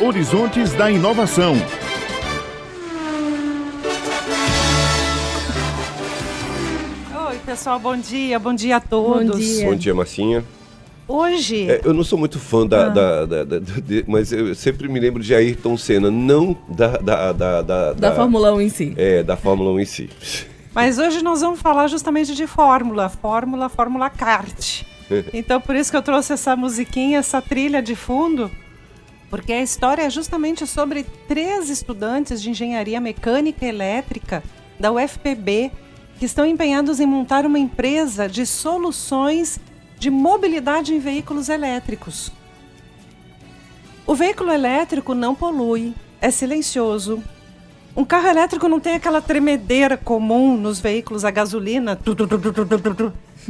Horizontes da Inovação. Oi, pessoal, bom dia, bom dia a todos. Bom dia, Bom dia, Marcinha. Hoje, É, eu não sou muito fã da. da- da- da- de- mas eu sempre me lembro de Ayrton Senna, não da. Da, da, da, da Fórmula 1 em si. É, da Fórmula 1 em si. mas hoje nós vamos falar justamente de fórmula, fórmula, fórmula kart. Então por isso que eu trouxe essa musiquinha, essa trilha de fundo, porque a história é justamente sobre três estudantes de engenharia mecânica e elétrica da UFPB que estão empenhados em montar uma empresa de soluções de mobilidade em veículos elétricos. O veículo elétrico não polui, é silencioso. Um carro elétrico não tem aquela tremedeira comum nos veículos a gasolina,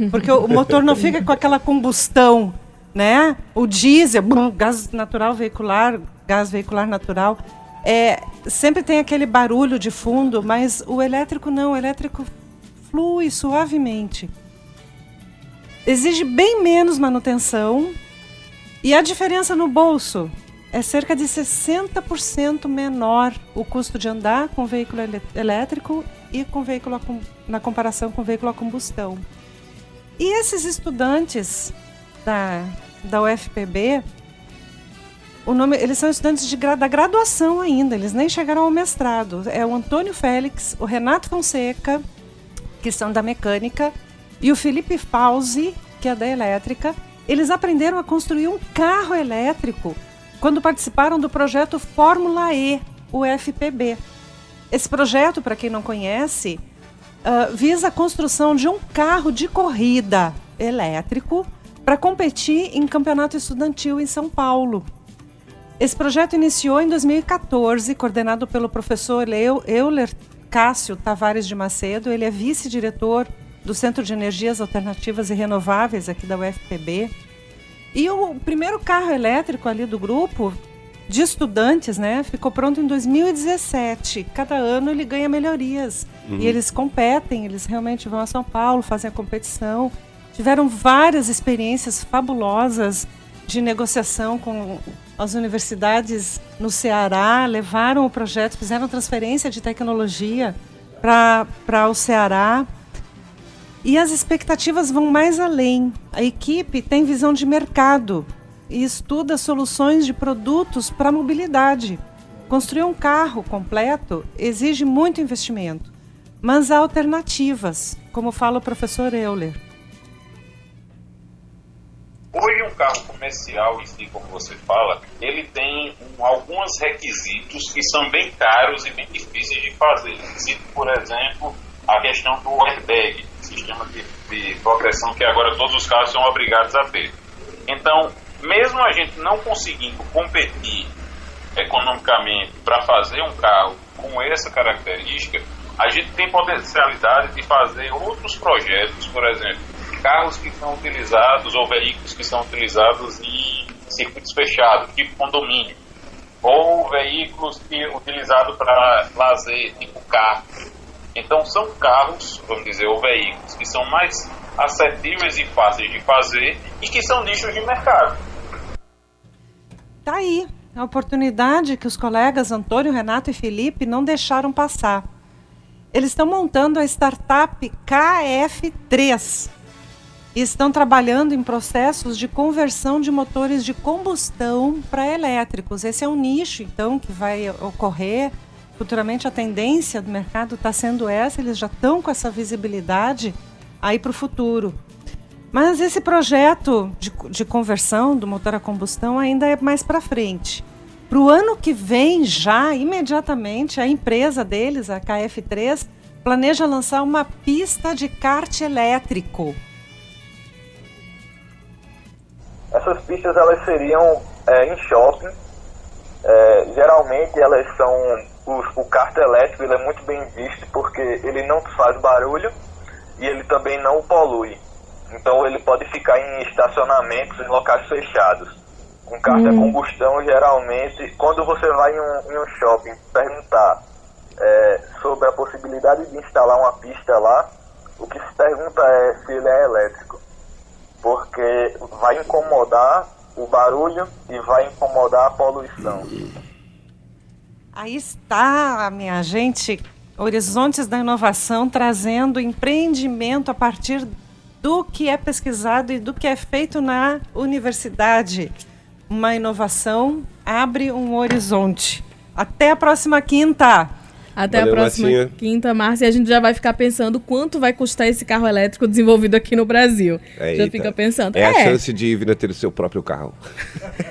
porque o motor não fica com aquela combustão né? O diesel, gás natural veicular, gás veicular natural, é, sempre tem aquele barulho de fundo, mas o elétrico não, o elétrico flui suavemente. Exige bem menos manutenção e a diferença no bolso é cerca de 60% menor o custo de andar com veículo elé- elétrico e com veículo na comparação com veículo a combustão. E esses estudantes da, da UFPB, o nome, eles são estudantes de da graduação ainda, eles nem chegaram ao mestrado. É o Antônio Félix, o Renato Fonseca, que são da mecânica, e o Felipe Fauzi, que é da elétrica. Eles aprenderam a construir um carro elétrico quando participaram do projeto Fórmula E, o FPB. Esse projeto, para quem não conhece, ah, visa a construção de um carro de corrida elétrico para competir em campeonato estudantil em São Paulo. Esse projeto iniciou em 2014, coordenado pelo professor Eu- Euler Cássio Tavares de Macedo. Ele é vice-diretor do Centro de Energias Alternativas e Renováveis aqui da UFPB. E o primeiro carro elétrico ali do grupo de estudantes, né, ficou pronto em 2017. Cada ano ele ganha melhorias. E eles competem, eles realmente vão a São Paulo, fazem a competição. Tiveram várias experiências fabulosas de negociação com as universidades no Ceará, levaram o projeto, fizeram transferência de tecnologia para o Ceará. E as expectativas vão mais além. A equipe tem visão de mercado e estuda soluções de produtos para mobilidade. Construir um carro completo exige muito investimento, mas há alternativas, como fala o professor Euler. Um carro comercial em si, como você fala, ele tem um, alguns requisitos que são bem caros e bem difíceis de fazer. Por exemplo, a questão do airbag, sistema de, de proteção que agora todos os carros são obrigados a ter. Então, mesmo a gente não conseguindo competir economicamente para fazer um carro com essa característica, a gente tem potencialidade de fazer outros projetos, por exemplo, carros que são utilizados ou veículos que são utilizados em circuitos fechados, tipo condomínio, ou veículos que utilizados para lazer, tipo carro. Então são carros, vamos dizer, ou veículos que são mais acessíveis e fáceis de fazer e que são nichos de mercado. Tá aí a oportunidade que os colegas Antônio, Renato e Felipe não deixaram passar. Eles estão montando a startup KF3 e estão trabalhando em processos de conversão de motores de combustão para elétricos. Esse é um nicho, então, que vai ocorrer. Futuramente a tendência do mercado está sendo essa, eles já estão com essa visibilidade aí para o futuro. Mas esse projeto de, de conversão do motor a combustão ainda é mais para frente. Para o ano que vem, já imediatamente, a empresa deles, a KF3, planeja lançar uma pista de kart elétrico. Essas pistas elas seriam é, em shopping. É, geralmente elas são os, o kart elétrico ele é muito bem visto porque ele não faz barulho e ele também não polui. Então ele pode ficar em estacionamentos em locais fechados. Um kart a combustão geralmente, quando você vai em um, em um shopping perguntar é, sobre a possibilidade de instalar uma pista lá, o que se pergunta é se ele é elétrico porque vai incomodar o barulho e vai incomodar a poluição. Aí está, minha gente, Horizontes da Inovação trazendo empreendimento a partir do que é pesquisado e do que é feito na universidade. Uma inovação abre um horizonte. Até a próxima quinta! Até Valeu, a próxima Marcinha. quinta, Márcia. E a gente já vai ficar pensando quanto vai custar esse carro elétrico desenvolvido aqui no Brasil. Já Eita. fica pensando. É, a É, chance de vir a ter o seu próprio carro.